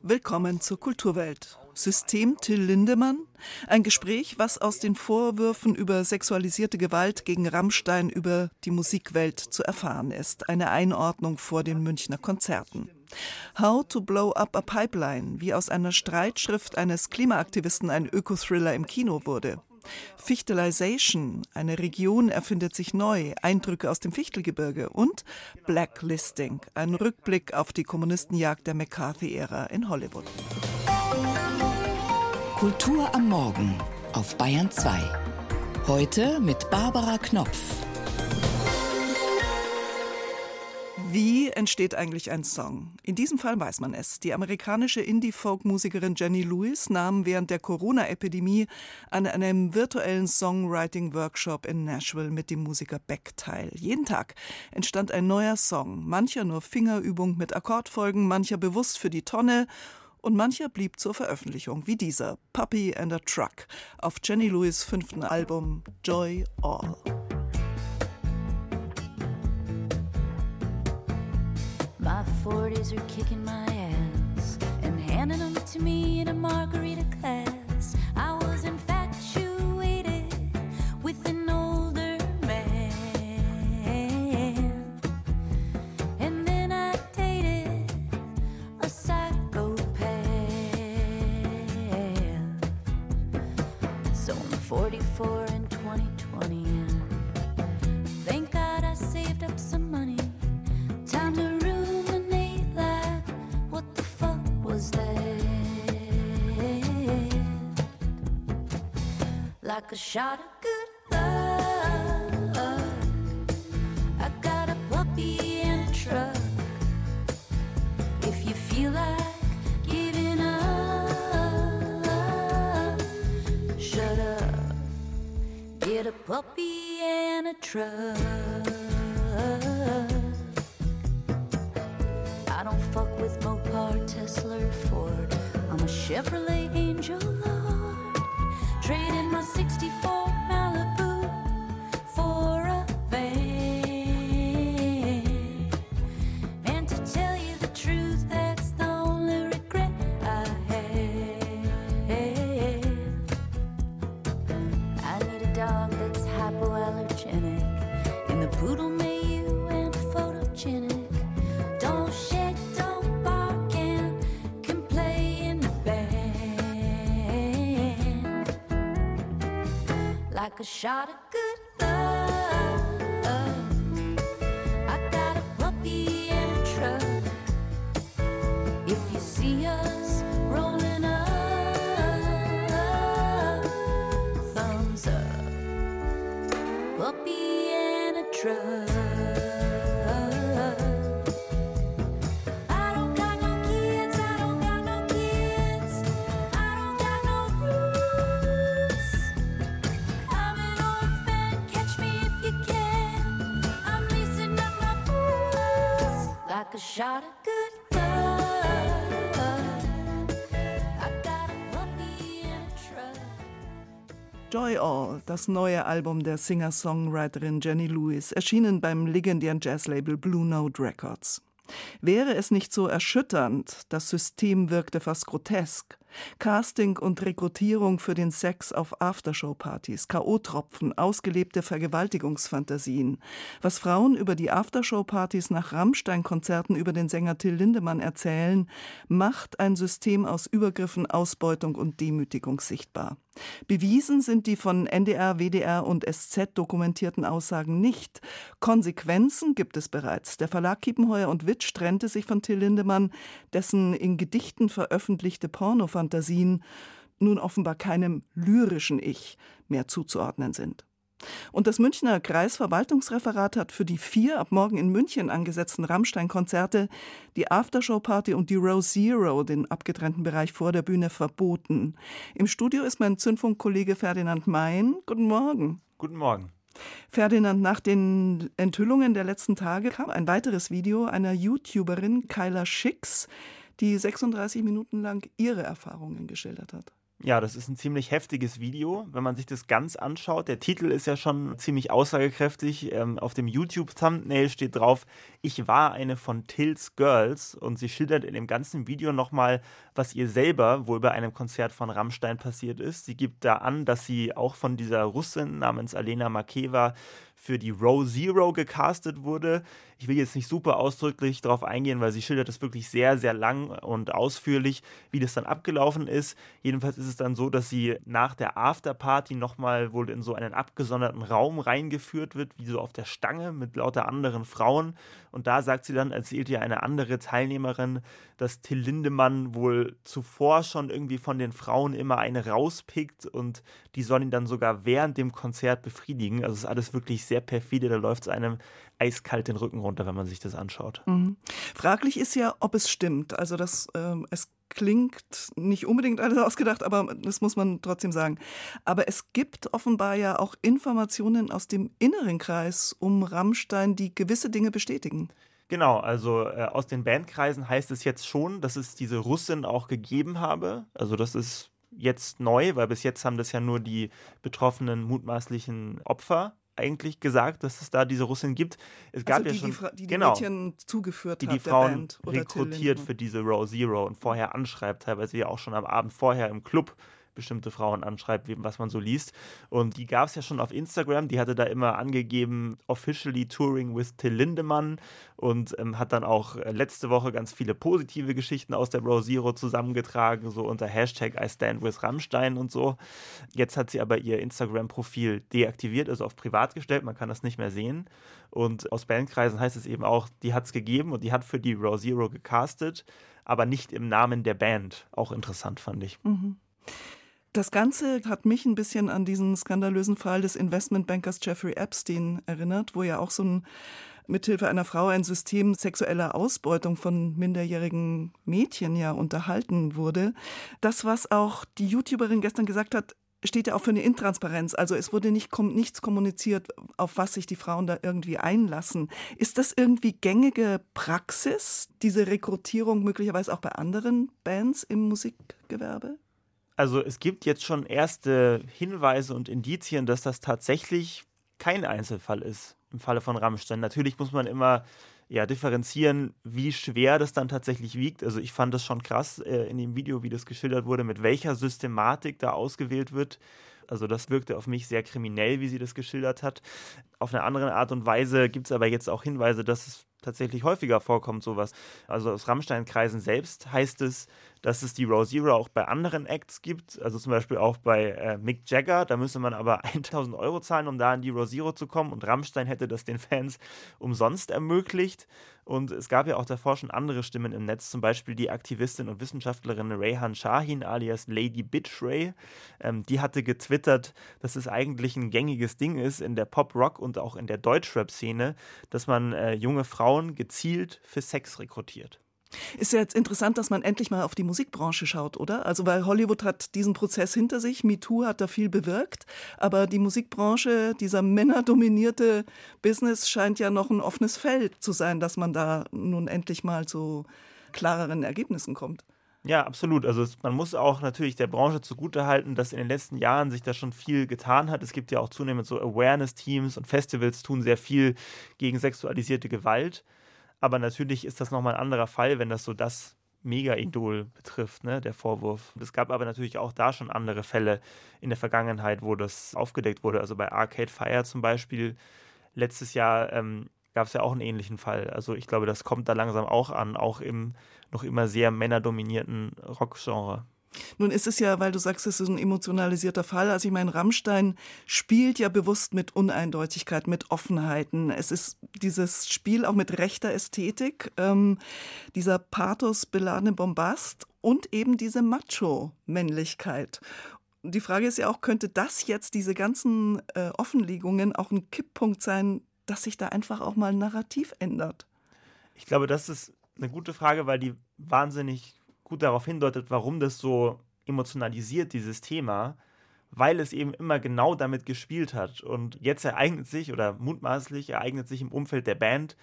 Willkommen zur Kulturwelt. System Till Lindemann? Ein Gespräch, was aus den Vorwürfen über sexualisierte Gewalt gegen Rammstein über die Musikwelt zu erfahren ist. Eine Einordnung vor den Münchner Konzerten. How to Blow Up a Pipeline, wie aus einer Streitschrift eines Klimaaktivisten ein Ökothriller im Kino wurde. Fichtelization, eine Region erfindet sich neu, Eindrücke aus dem Fichtelgebirge und Blacklisting, ein Rückblick auf die Kommunistenjagd der McCarthy-Ära in Hollywood. Kultur am Morgen auf Bayern 2. Heute mit Barbara Knopf. Wie entsteht eigentlich ein Song? In diesem Fall weiß man es. Die amerikanische Indie-Folk-Musikerin Jenny Lewis nahm während der Corona-Epidemie an einem virtuellen Songwriting-Workshop in Nashville mit dem Musiker Beck teil. Jeden Tag entstand ein neuer Song, mancher nur Fingerübung mit Akkordfolgen, mancher bewusst für die Tonne und mancher blieb zur Veröffentlichung, wie dieser Puppy and a Truck auf Jenny Lewis fünften Album Joy All. 40s are kicking my ass and handing them to me in a margarita glass. I was infatuated with an older man. And then I dated a psychopath. So I'm 44 Like a shot of good luck. I got a puppy and a truck. If you feel like giving up, shut up. Get a puppy and a truck. I don't fuck with Mopar, Tesla, or Ford. I'm a Chevrolet Angel. Trading my 64 Malibu for a van. And to tell you the truth, that's the only regret I have. I need a dog that's hypoallergenic. And the poodle a shot of good Joy All, das neue Album der Singer-Songwriterin Jenny Lewis, erschienen beim legendären Jazzlabel Blue Note Records. Wäre es nicht so erschütternd, das System wirkte fast grotesk. Casting und Rekrutierung für den Sex auf Aftershow-Partys, K.O.-Tropfen, ausgelebte Vergewaltigungsfantasien. Was Frauen über die Aftershow-Partys nach Rammstein-Konzerten über den Sänger Till Lindemann erzählen, macht ein System aus Übergriffen, Ausbeutung und Demütigung sichtbar. Bewiesen sind die von NDR, WDR und SZ dokumentierten Aussagen nicht. Konsequenzen gibt es bereits. Der Verlag Kiepenheuer und Witsch trennte sich von Till Lindemann, dessen in Gedichten veröffentlichte Pornofantasien nun offenbar keinem lyrischen Ich mehr zuzuordnen sind. Und das Münchner Kreisverwaltungsreferat hat für die vier ab morgen in München angesetzten Rammstein-Konzerte die Aftershow-Party und die Row Zero, den abgetrennten Bereich vor der Bühne, verboten. Im Studio ist mein Zündfunkkollege Ferdinand Mein. Guten Morgen. Guten Morgen. Ferdinand, nach den Enthüllungen der letzten Tage kam ein weiteres Video einer YouTuberin, Kyla Schicks, die 36 Minuten lang ihre Erfahrungen geschildert hat. Ja, das ist ein ziemlich heftiges Video, wenn man sich das ganz anschaut. Der Titel ist ja schon ziemlich aussagekräftig. Ähm, auf dem YouTube-Thumbnail steht drauf, ich war eine von Tills Girls und sie schildert in dem ganzen Video nochmal, was ihr selber wohl bei einem Konzert von Rammstein passiert ist. Sie gibt da an, dass sie auch von dieser Russin namens Alena Makeva für die Row Zero gecastet wurde. Ich will jetzt nicht super ausdrücklich darauf eingehen, weil sie schildert es wirklich sehr, sehr lang und ausführlich, wie das dann abgelaufen ist. Jedenfalls ist es dann so, dass sie nach der Afterparty nochmal wohl in so einen abgesonderten Raum reingeführt wird, wie so auf der Stange mit lauter anderen Frauen. Und da sagt sie dann, erzählt ihr eine andere Teilnehmerin, dass Till Lindemann wohl zuvor schon irgendwie von den Frauen immer eine rauspickt und die sollen ihn dann sogar während dem Konzert befriedigen. Also es ist alles wirklich sehr perfide, da läuft es einem eiskalt den Rücken runter, wenn man sich das anschaut. Fraglich ist ja, ob es stimmt. Also das, ähm, es klingt nicht unbedingt alles ausgedacht, aber das muss man trotzdem sagen. Aber es gibt offenbar ja auch Informationen aus dem inneren Kreis um Rammstein, die gewisse Dinge bestätigen. Genau, also äh, aus den Bandkreisen heißt es jetzt schon, dass es diese Russin auch gegeben habe. Also das ist jetzt neu, weil bis jetzt haben das ja nur die betroffenen mutmaßlichen Opfer eigentlich gesagt, dass es da diese Russin gibt. Es gab also die, ja schon die, Fra- die, die genau, Mädchen zugeführt die hat die der Frauen rekrutiert für diese Row Zero und vorher anschreibt, teilweise ja auch schon am Abend vorher im Club bestimmte Frauen anschreibt, was man so liest. Und die gab es ja schon auf Instagram. Die hatte da immer angegeben, officially touring with Till Lindemann und ähm, hat dann auch äh, letzte Woche ganz viele positive Geschichten aus der Row Zero zusammengetragen, so unter Hashtag I stand with Rammstein und so. Jetzt hat sie aber ihr Instagram-Profil deaktiviert, also auf privat gestellt. Man kann das nicht mehr sehen. Und aus Bandkreisen heißt es eben auch, die hat es gegeben und die hat für die Row Zero gecastet, aber nicht im Namen der Band. Auch interessant fand ich. Das Ganze hat mich ein bisschen an diesen skandalösen Fall des Investmentbankers Jeffrey Epstein erinnert, wo ja auch so ein mithilfe einer Frau ein System sexueller Ausbeutung von minderjährigen Mädchen ja unterhalten wurde. Das, was auch die YouTuberin gestern gesagt hat, steht ja auch für eine Intransparenz. Also es wurde nicht nichts kommuniziert, auf was sich die Frauen da irgendwie einlassen. Ist das irgendwie gängige Praxis, diese Rekrutierung möglicherweise auch bei anderen Bands im Musikgewerbe? Also es gibt jetzt schon erste Hinweise und Indizien, dass das tatsächlich kein Einzelfall ist im Falle von Rammstein. Natürlich muss man immer ja, differenzieren, wie schwer das dann tatsächlich wiegt. Also ich fand das schon krass äh, in dem Video, wie das geschildert wurde, mit welcher Systematik da ausgewählt wird. Also das wirkte auf mich sehr kriminell, wie sie das geschildert hat. Auf eine andere Art und Weise gibt es aber jetzt auch Hinweise, dass es tatsächlich häufiger vorkommt, sowas. Also aus Rammstein-Kreisen selbst heißt es, dass es die Row Zero auch bei anderen Acts gibt, also zum Beispiel auch bei äh, Mick Jagger, da müsste man aber 1000 Euro zahlen, um da in die Row Zero zu kommen. Und Rammstein hätte das den Fans umsonst ermöglicht. Und es gab ja auch davor schon andere Stimmen im Netz, zum Beispiel die Aktivistin und Wissenschaftlerin Rayhan Shahin alias Lady Bitch Ray, ähm, die hatte getwittert, dass es eigentlich ein gängiges Ding ist in der Pop-Rock und auch in der Deutschrap-Szene, dass man äh, junge Frauen gezielt für Sex rekrutiert. Ist ja jetzt interessant, dass man endlich mal auf die Musikbranche schaut, oder? Also, weil Hollywood hat diesen Prozess hinter sich, MeToo hat da viel bewirkt, aber die Musikbranche, dieser männerdominierte Business scheint ja noch ein offenes Feld zu sein, dass man da nun endlich mal zu klareren Ergebnissen kommt. Ja, absolut. Also es, man muss auch natürlich der Branche zugutehalten, dass in den letzten Jahren sich da schon viel getan hat. Es gibt ja auch zunehmend so Awareness-Teams und Festivals tun sehr viel gegen sexualisierte Gewalt. Aber natürlich ist das nochmal ein anderer Fall, wenn das so das Mega-Idol betrifft, ne, der Vorwurf. Es gab aber natürlich auch da schon andere Fälle in der Vergangenheit, wo das aufgedeckt wurde. Also bei Arcade Fire zum Beispiel letztes Jahr ähm, gab es ja auch einen ähnlichen Fall. Also ich glaube, das kommt da langsam auch an, auch im noch immer sehr männerdominierten Rockgenre. Nun ist es ja, weil du sagst, es ist ein emotionalisierter Fall. Also ich meine, Rammstein spielt ja bewusst mit Uneindeutigkeit, mit Offenheiten. Es ist dieses Spiel auch mit rechter Ästhetik, ähm, dieser pathosbeladene Bombast und eben diese Macho-Männlichkeit. Die Frage ist ja auch, könnte das jetzt, diese ganzen äh, Offenlegungen, auch ein Kipppunkt sein, dass sich da einfach auch mal ein Narrativ ändert? Ich glaube, das ist eine gute Frage, weil die wahnsinnig gut darauf hindeutet, warum das so emotionalisiert, dieses Thema, weil es eben immer genau damit gespielt hat. Und jetzt ereignet sich oder mutmaßlich ereignet sich im Umfeld der Band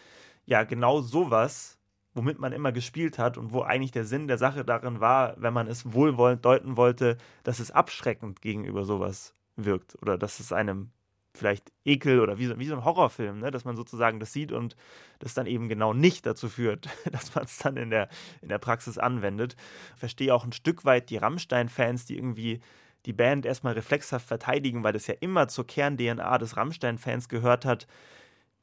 ja genau sowas, womit man immer gespielt hat und wo eigentlich der Sinn der Sache darin war, wenn man es wohlwollend deuten wollte, dass es abschreckend gegenüber sowas wirkt oder dass es einem vielleicht Ekel oder wie so, wie so ein Horrorfilm, ne? dass man sozusagen das sieht und das dann eben genau nicht dazu führt, dass man es dann in der, in der Praxis anwendet. Verstehe auch ein Stück weit die Rammstein-Fans, die irgendwie die Band erstmal reflexhaft verteidigen, weil das ja immer zur Kern-DNA des Rammstein-Fans gehört hat,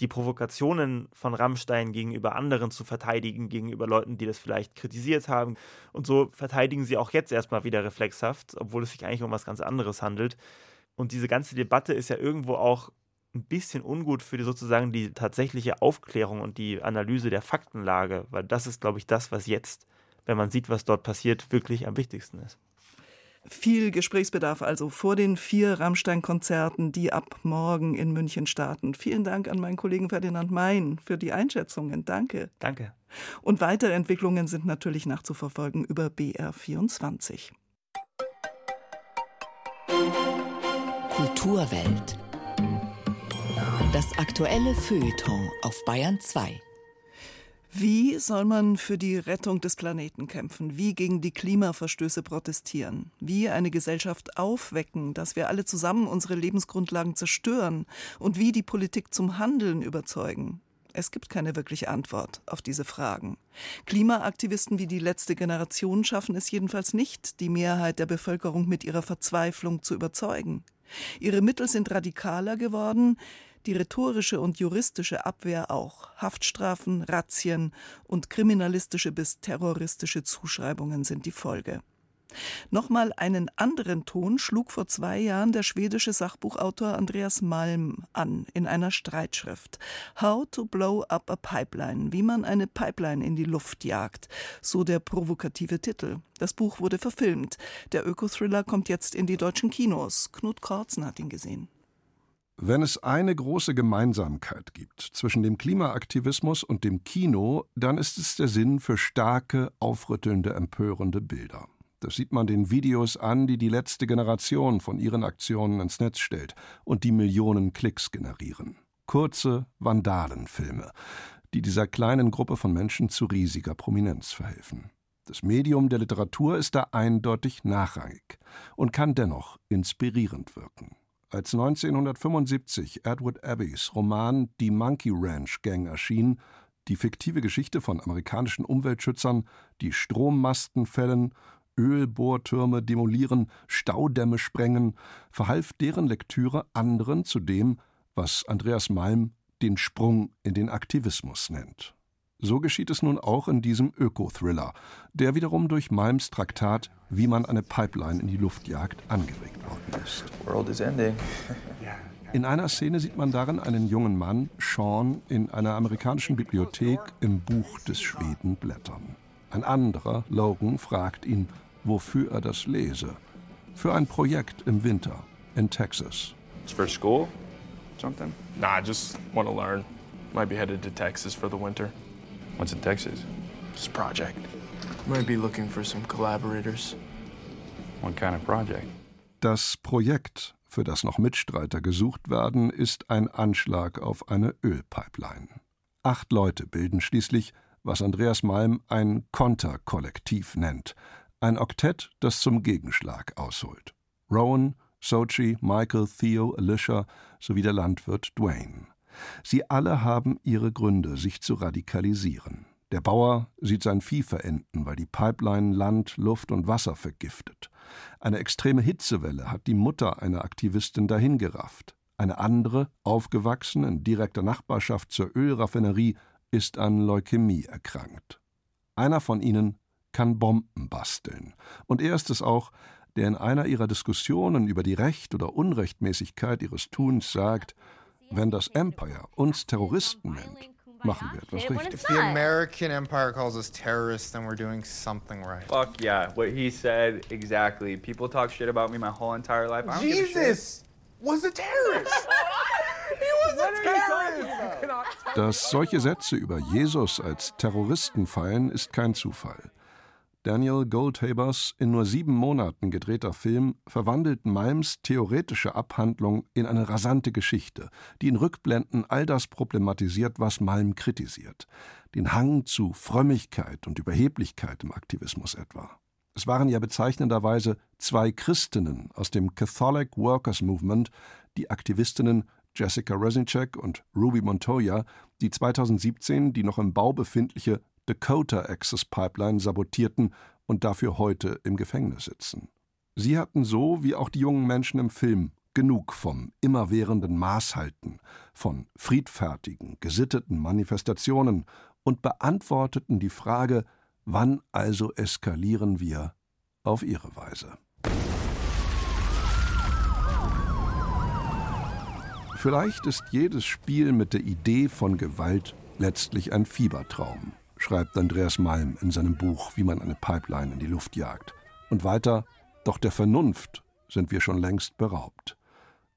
die Provokationen von Rammstein gegenüber anderen zu verteidigen, gegenüber Leuten, die das vielleicht kritisiert haben. Und so verteidigen sie auch jetzt erstmal wieder reflexhaft, obwohl es sich eigentlich um was ganz anderes handelt. Und diese ganze Debatte ist ja irgendwo auch ein bisschen ungut für die, sozusagen die tatsächliche Aufklärung und die Analyse der Faktenlage, weil das ist, glaube ich, das, was jetzt, wenn man sieht, was dort passiert, wirklich am wichtigsten ist. Viel Gesprächsbedarf also vor den vier Rammstein-Konzerten, die ab morgen in München starten. Vielen Dank an meinen Kollegen Ferdinand Mein für die Einschätzungen. Danke. Danke. Und weitere Entwicklungen sind natürlich nachzuverfolgen über BR24. Kulturwelt. Das aktuelle Feuilleton auf Bayern 2. Wie soll man für die Rettung des Planeten kämpfen? Wie gegen die Klimaverstöße protestieren? Wie eine Gesellschaft aufwecken, dass wir alle zusammen unsere Lebensgrundlagen zerstören? Und wie die Politik zum Handeln überzeugen? Es gibt keine wirkliche Antwort auf diese Fragen. Klimaaktivisten wie die letzte Generation schaffen es jedenfalls nicht, die Mehrheit der Bevölkerung mit ihrer Verzweiflung zu überzeugen. Ihre Mittel sind radikaler geworden, die rhetorische und juristische Abwehr auch. Haftstrafen, Razzien und kriminalistische bis terroristische Zuschreibungen sind die Folge. Nochmal einen anderen Ton schlug vor zwei Jahren der schwedische Sachbuchautor Andreas Malm an in einer Streitschrift. How to blow up a pipeline, wie man eine Pipeline in die Luft jagt, so der provokative Titel. Das Buch wurde verfilmt. Der Ökothriller kommt jetzt in die deutschen Kinos. Knut Korzen hat ihn gesehen. Wenn es eine große Gemeinsamkeit gibt zwischen dem Klimaaktivismus und dem Kino, dann ist es der Sinn für starke, aufrüttelnde, empörende Bilder. Das sieht man den Videos an, die die letzte Generation von ihren Aktionen ins Netz stellt und die Millionen Klicks generieren. Kurze Vandalenfilme, die dieser kleinen Gruppe von Menschen zu riesiger Prominenz verhelfen. Das Medium der Literatur ist da eindeutig nachrangig und kann dennoch inspirierend wirken. Als 1975 Edward Abbeys Roman Die Monkey Ranch Gang erschien, die fiktive Geschichte von amerikanischen Umweltschützern, die Strommasten fällen, Ölbohrtürme demolieren, Staudämme sprengen, verhalf deren Lektüre anderen zu dem, was Andreas Malm den Sprung in den Aktivismus nennt. So geschieht es nun auch in diesem Öko-Thriller, der wiederum durch Malms Traktat Wie man eine Pipeline in die Luft jagt angeregt worden ist. In einer Szene sieht man darin einen jungen Mann, Sean, in einer amerikanischen Bibliothek im Buch des Schweden blättern. Ein anderer, Logan, fragt ihn, wofür er das lese. Für ein Projekt im Winter in Texas. It's for school? Something? Nah, I just want to learn. Might be headed to Texas for the winter. What's in Texas? This project. Might be looking for some collaborators. What kind of project? Das Projekt, für das noch Mitstreiter gesucht werden, ist ein Anschlag auf eine Ölpipeline. Acht Leute bilden schließlich, was Andreas Malm ein Konterkollektiv nennt. Ein Oktett, das zum Gegenschlag ausholt. Rowan, Sochi, Michael, Theo, Alicia sowie der Landwirt Dwayne. Sie alle haben ihre Gründe, sich zu radikalisieren. Der Bauer sieht sein Vieh verenden, weil die Pipeline Land, Luft und Wasser vergiftet. Eine extreme Hitzewelle hat die Mutter einer Aktivistin dahingerafft. Eine andere, aufgewachsen in direkter Nachbarschaft zur Ölraffinerie, ist an Leukämie erkrankt. Einer von ihnen kann Bomben basteln. Und er ist es auch, der in einer ihrer Diskussionen über die Recht oder Unrechtmäßigkeit ihres Tuns sagt, wenn das Empire uns Terroristen nennt, machen wir etwas richtig. If the American empire calls us terrorists, then we're doing something right. Fuck yeah, what he said exactly. People talk shit about me my whole entire life. I don't give a shit. Jesus was a terrorist. he was a terrorist. Dass solche Sätze über Jesus als Terroristen fallen, ist kein Zufall. Daniel Goldhabers in nur sieben Monaten gedrehter Film verwandelt Malms theoretische Abhandlung in eine rasante Geschichte, die in Rückblenden all das problematisiert, was Malm kritisiert. Den Hang zu Frömmigkeit und Überheblichkeit im Aktivismus etwa. Es waren ja bezeichnenderweise zwei Christinnen aus dem Catholic Workers Movement, die Aktivistinnen Jessica Reznicek und Ruby Montoya, die 2017 die noch im Bau befindliche Dakota Access Pipeline sabotierten und dafür heute im Gefängnis sitzen. Sie hatten so, wie auch die jungen Menschen im Film, genug vom immerwährenden Maßhalten, von friedfertigen, gesitteten Manifestationen und beantworteten die Frage, wann also eskalieren wir auf ihre Weise. Vielleicht ist jedes Spiel mit der Idee von Gewalt letztlich ein Fiebertraum, schreibt Andreas Malm in seinem Buch Wie man eine Pipeline in die Luft jagt. Und weiter, doch der Vernunft sind wir schon längst beraubt.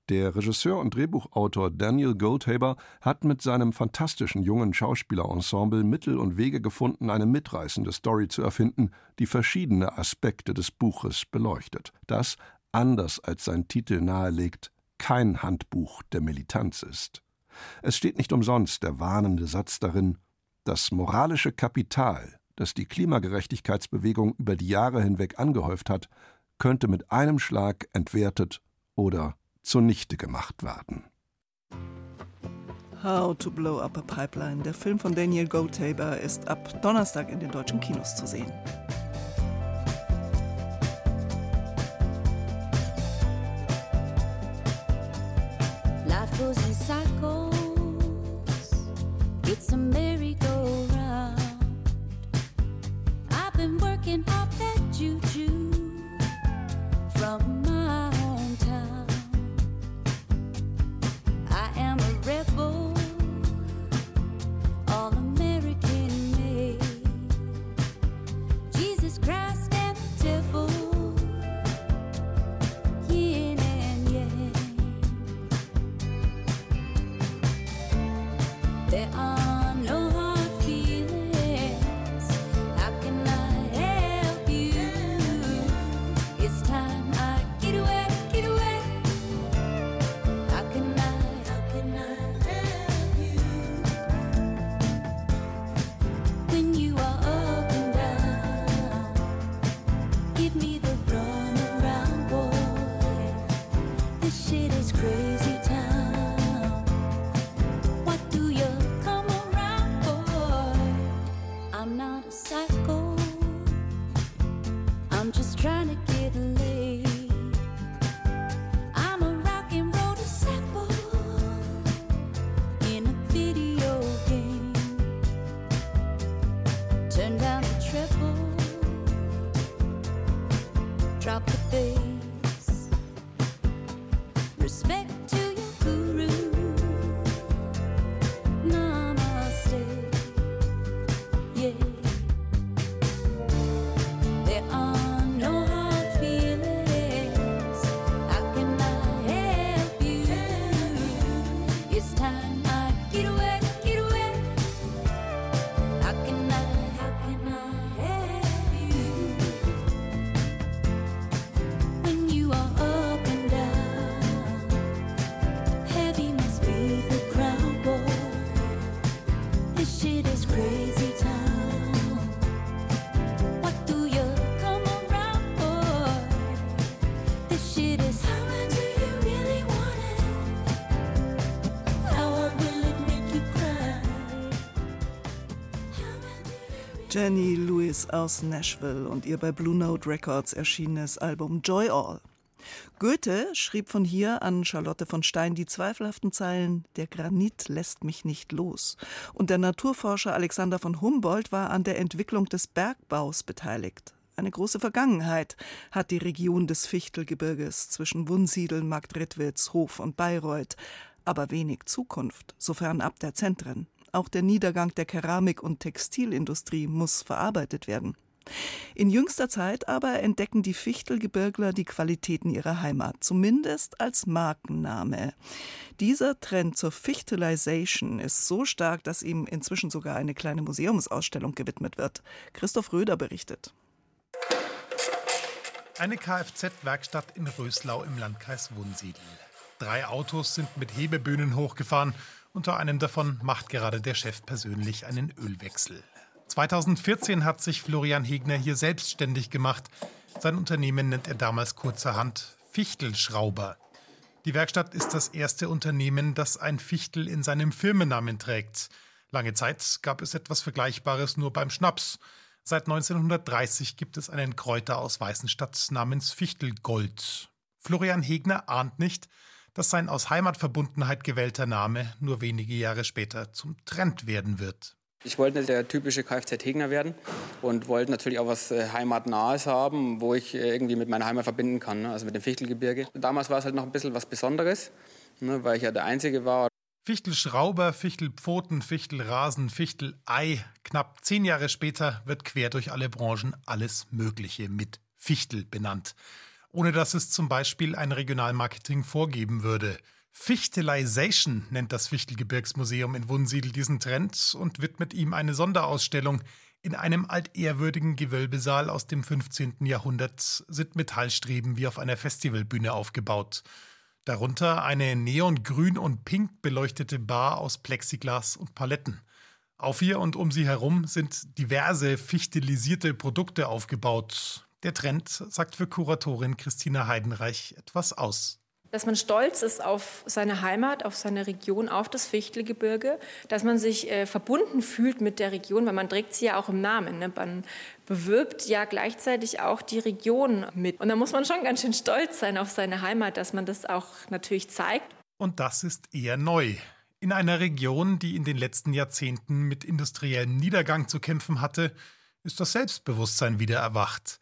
Der Regisseur und Drehbuchautor Daniel Goldhaber hat mit seinem fantastischen jungen Schauspielerensemble Mittel und Wege gefunden, eine mitreißende Story zu erfinden, die verschiedene Aspekte des Buches beleuchtet. Das, anders als sein Titel nahelegt, kein Handbuch der Militanz ist. Es steht nicht umsonst der warnende Satz darin, das moralische Kapital, das die Klimagerechtigkeitsbewegung über die Jahre hinweg angehäuft hat, könnte mit einem Schlag entwertet oder zunichte gemacht werden. How to Blow Up a Pipeline, der Film von Daniel Goldhaber, ist ab Donnerstag in den deutschen Kinos zu sehen. Drop the Jenny Lewis aus Nashville und ihr bei Blue Note Records erschienenes Album Joy All. Goethe schrieb von hier an Charlotte von Stein die zweifelhaften Zeilen Der Granit lässt mich nicht los. Und der Naturforscher Alexander von Humboldt war an der Entwicklung des Bergbaus beteiligt. Eine große Vergangenheit hat die Region des Fichtelgebirges zwischen Wunsiedel, Marktredwitz, Hof und Bayreuth, aber wenig Zukunft, sofern ab der Zentren. Auch der Niedergang der Keramik- und Textilindustrie muss verarbeitet werden. In jüngster Zeit aber entdecken die Fichtelgebirgler die Qualitäten ihrer Heimat, zumindest als Markenname. Dieser Trend zur Fichtelization ist so stark, dass ihm inzwischen sogar eine kleine Museumsausstellung gewidmet wird. Christoph Röder berichtet. Eine Kfz-Werkstatt in Röslau im Landkreis Wunsiedel. Drei Autos sind mit Hebebühnen hochgefahren. Unter einem davon macht gerade der Chef persönlich einen Ölwechsel. 2014 hat sich Florian Hegner hier selbstständig gemacht. Sein Unternehmen nennt er damals kurzerhand Fichtelschrauber. Die Werkstatt ist das erste Unternehmen, das ein Fichtel in seinem Firmennamen trägt. Lange Zeit gab es etwas Vergleichbares nur beim Schnaps. Seit 1930 gibt es einen Kräuter aus Weißenstadt namens Fichtelgold. Florian Hegner ahnt nicht, dass sein aus Heimatverbundenheit gewählter Name nur wenige Jahre später zum Trend werden wird. Ich wollte nicht der typische Kfz-Hegner werden und wollte natürlich auch was äh, Heimatnahes haben, wo ich äh, irgendwie mit meiner Heimat verbinden kann, ne? also mit dem Fichtelgebirge. Damals war es halt noch ein bisschen was Besonderes, ne? weil ich ja der Einzige war. Fichtelschrauber, Fichtelpfoten, Fichtelrasen, Fichtelei. Knapp zehn Jahre später wird quer durch alle Branchen alles Mögliche mit Fichtel benannt. Ohne dass es zum Beispiel ein Regionalmarketing vorgeben würde. Fichtelization nennt das Fichtelgebirgsmuseum in Wunsiedel diesen Trend und widmet ihm eine Sonderausstellung. In einem altehrwürdigen Gewölbesaal aus dem 15. Jahrhundert sind Metallstreben wie auf einer Festivalbühne aufgebaut. Darunter eine neongrün und pink beleuchtete Bar aus Plexiglas und Paletten. Auf ihr und um sie herum sind diverse fichtelisierte Produkte aufgebaut. Der Trend sagt für Kuratorin Christina Heidenreich etwas aus dass man stolz ist auf seine Heimat, auf seine Region, auf das Fichtelgebirge, dass man sich äh, verbunden fühlt mit der Region, weil man trägt sie ja auch im Namen. Ne? Man bewirbt ja gleichzeitig auch die Region mit. Und da muss man schon ganz schön stolz sein auf seine Heimat, dass man das auch natürlich zeigt. Und das ist eher neu. In einer Region, die in den letzten Jahrzehnten mit industriellem Niedergang zu kämpfen hatte, ist das Selbstbewusstsein wieder erwacht.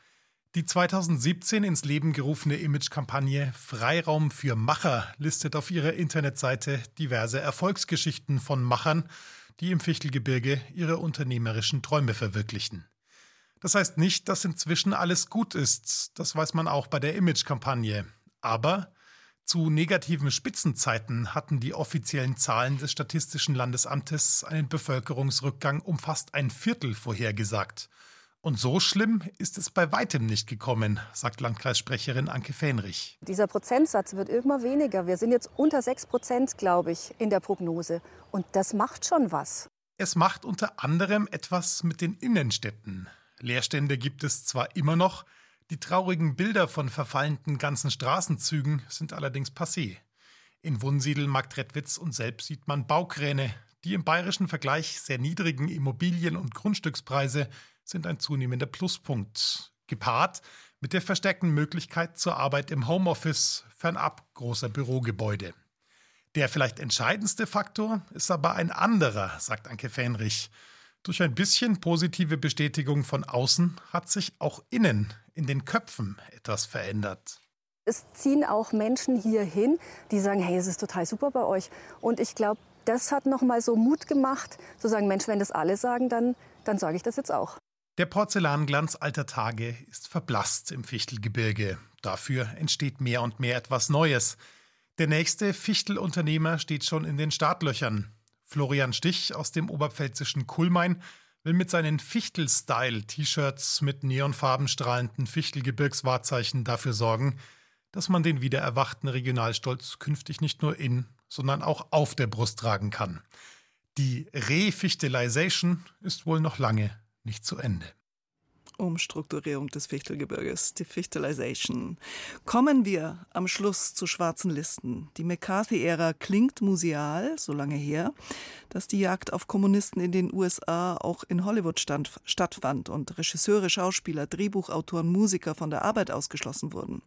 Die 2017 ins Leben gerufene Imagekampagne Freiraum für Macher listet auf ihrer Internetseite diverse Erfolgsgeschichten von Machern, die im Fichtelgebirge ihre unternehmerischen Träume verwirklichen. Das heißt nicht, dass inzwischen alles gut ist, das weiß man auch bei der Imagekampagne. Aber zu negativen Spitzenzeiten hatten die offiziellen Zahlen des Statistischen Landesamtes einen Bevölkerungsrückgang um fast ein Viertel vorhergesagt. Und so schlimm ist es bei weitem nicht gekommen, sagt Landkreissprecherin Anke Fähnrich. Dieser Prozentsatz wird immer weniger. Wir sind jetzt unter 6 Prozent, glaube ich, in der Prognose. Und das macht schon was. Es macht unter anderem etwas mit den Innenstädten. Leerstände gibt es zwar immer noch, die traurigen Bilder von verfallenden ganzen Straßenzügen sind allerdings passé. In Wunsiedel, Marktredwitz und selbst sieht man Baukräne. Die im bayerischen Vergleich sehr niedrigen Immobilien- und Grundstückspreise sind ein zunehmender Pluspunkt, gepaart mit der verstärkten Möglichkeit zur Arbeit im Homeoffice fernab großer Bürogebäude. Der vielleicht entscheidendste Faktor ist aber ein anderer, sagt Anke Fähnrich. Durch ein bisschen positive Bestätigung von außen hat sich auch innen in den Köpfen etwas verändert. Es ziehen auch Menschen hier hin, die sagen, hey, es ist total super bei euch. Und ich glaube, das hat noch mal so Mut gemacht, zu sagen, Mensch, wenn das alle sagen, dann, dann sage ich das jetzt auch. Der Porzellanglanz alter Tage ist verblasst im Fichtelgebirge. Dafür entsteht mehr und mehr etwas Neues. Der nächste Fichtelunternehmer steht schon in den Startlöchern. Florian Stich aus dem oberpfälzischen Kullmain will mit seinen Fichtel-Style-T-Shirts mit neonfarbenstrahlenden Fichtelgebirgswahrzeichen dafür sorgen, dass man den wiedererwachten Regionalstolz künftig nicht nur in, sondern auch auf der Brust tragen kann. Die Refichtelization ist wohl noch lange nicht zu Ende. Umstrukturierung des Fichtelgebirges, die Fichtelization. Kommen wir am Schluss zu schwarzen Listen. Die McCarthy-Ära klingt museal, so lange her, dass die Jagd auf Kommunisten in den USA auch in Hollywood stand, stattfand und Regisseure, Schauspieler, Drehbuchautoren, Musiker von der Arbeit ausgeschlossen wurden.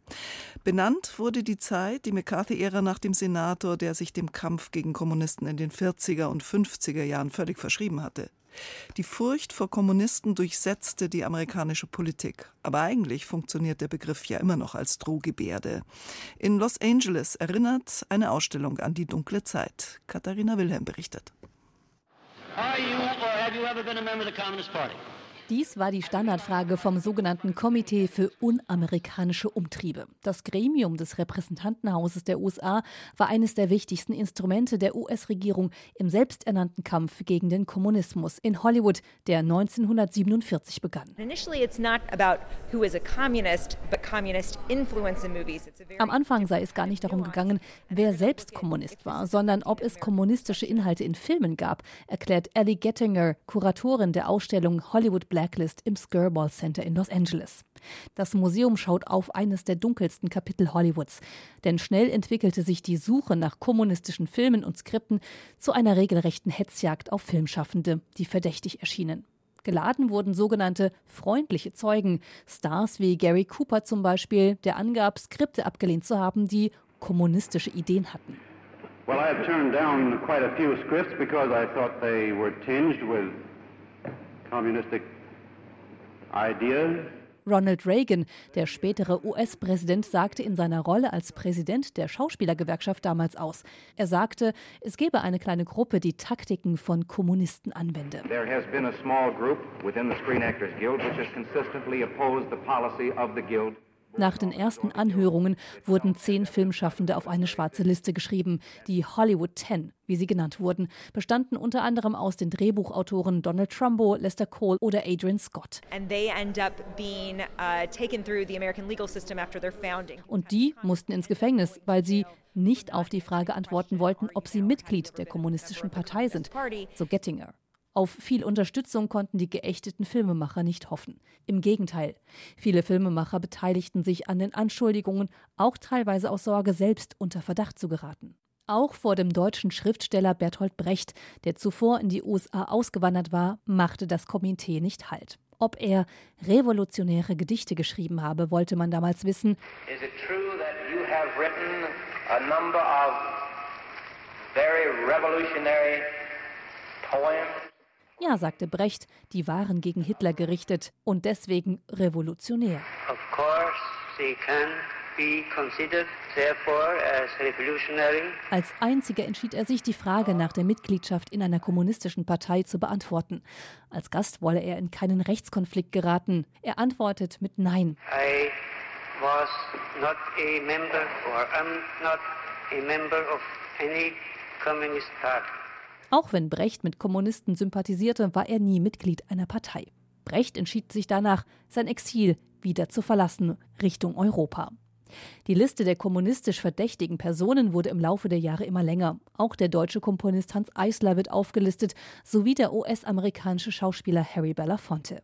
Benannt wurde die Zeit, die McCarthy-Ära, nach dem Senator, der sich dem Kampf gegen Kommunisten in den 40er und 50er Jahren völlig verschrieben hatte. Die Furcht vor Kommunisten durchsetzte die amerikanische Politik. Aber eigentlich funktioniert der Begriff ja immer noch als Drohgebärde. In Los Angeles erinnert eine Ausstellung an die dunkle Zeit. Katharina Wilhelm berichtet. Are you or have you ever been a member of the Communist Party? Dies war die Standardfrage vom sogenannten Komitee für unamerikanische Umtriebe. Das Gremium des Repräsentantenhauses der USA war eines der wichtigsten Instrumente der US-Regierung im selbsternannten Kampf gegen den Kommunismus in Hollywood, der 1947 begann. Am Anfang sei es gar nicht darum gegangen, wer selbst Kommunist war, sondern ob es kommunistische Inhalte in Filmen gab, erklärt Ellie Gettinger, Kuratorin der Ausstellung Hollywood Blacklist im Skirball Center in Los Angeles. Das Museum schaut auf eines der dunkelsten Kapitel Hollywoods. Denn schnell entwickelte sich die Suche nach kommunistischen Filmen und Skripten zu einer regelrechten Hetzjagd auf Filmschaffende, die verdächtig erschienen. Geladen wurden sogenannte freundliche Zeugen, Stars wie Gary Cooper zum Beispiel, der angab, Skripte abgelehnt zu haben, die kommunistische Ideen hatten. Well, I have turned down quite a few scripts because I thought they were tinged with communistic. Ronald Reagan, der spätere US-Präsident, sagte in seiner Rolle als Präsident der Schauspielergewerkschaft damals aus. Er sagte, es gebe eine kleine Gruppe, die Taktiken von Kommunisten anwende. Nach den ersten Anhörungen wurden zehn Filmschaffende auf eine schwarze Liste geschrieben. Die Hollywood Ten, wie sie genannt wurden, bestanden unter anderem aus den Drehbuchautoren Donald Trumbo, Lester Cole oder Adrian Scott. and they end up being uh, taken through the American legal system after their founding. Und die mussten ins Gefängnis, weil sie nicht auf die Frage antworten wollten, ob sie Mitglied der kommunistischen Partei sind, so Gettinger. Auf viel Unterstützung konnten die geächteten Filmemacher nicht hoffen. Im Gegenteil, viele Filmemacher beteiligten sich an den Anschuldigungen, auch teilweise aus Sorge, selbst unter Verdacht zu geraten. Auch vor dem deutschen Schriftsteller Bertolt Brecht, der zuvor in die USA ausgewandert war, machte das Komitee nicht Halt. Ob er revolutionäre Gedichte geschrieben habe, wollte man damals wissen. Is it true that you have written a number of very revolutionary poems? Ja, sagte Brecht, die waren gegen Hitler gerichtet und deswegen revolutionär. Of course, they can. Als einziger entschied er sich, die Frage nach der Mitgliedschaft in einer kommunistischen Partei zu beantworten. Als Gast wolle er in keinen Rechtskonflikt geraten. Er antwortet mit Nein. I was not a member or am not a member of any communist party. Auch wenn Brecht mit Kommunisten sympathisierte, war er nie Mitglied einer Partei. Brecht entschied sich danach, sein Exil wieder zu verlassen, Richtung Europa. Die Liste der kommunistisch verdächtigen Personen wurde im Laufe der Jahre immer länger. Auch der deutsche Komponist Hans Eisler wird aufgelistet, sowie der US-amerikanische Schauspieler Harry Belafonte.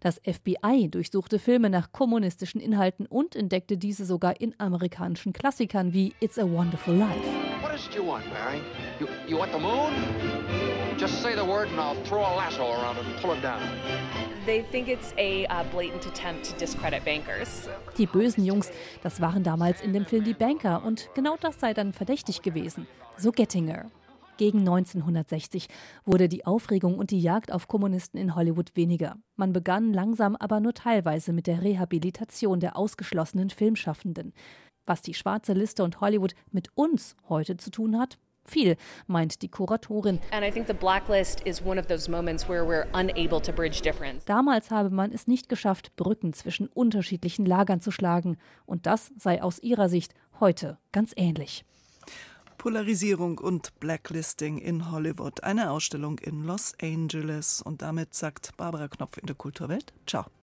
Das FBI durchsuchte Filme nach kommunistischen Inhalten und entdeckte diese sogar in amerikanischen Klassikern wie It's a Wonderful Life. It you want, Barry? You, you want the moon? Just say the word and I'll throw a lasso around it and pull it down. They think it's a uh, blatant attempt to discredit bankers. Die bösen Jungs, das waren damals in dem Film die Banker und genau das sei dann verdächtig gewesen. So Gettinger. Gegen 1960 wurde die Aufregung und die Jagd auf Kommunisten in Hollywood weniger. Man begann langsam, aber nur teilweise mit der Rehabilitation der ausgeschlossenen Filmschaffenden. Was die schwarze Liste und Hollywood mit uns heute zu tun hat? Viel, meint die Kuratorin. And I think the blacklist is one of those moments where we're unable to bridge difference. Damals habe man es nicht geschafft, Brücken zwischen unterschiedlichen Lagern zu schlagen. Und das sei aus ihrer Sicht heute ganz ähnlich. Polarisierung und Blacklisting in Hollywood. Eine Ausstellung in Los Angeles. Und damit sagt Barbara Knopf in der Kulturwelt. Ciao.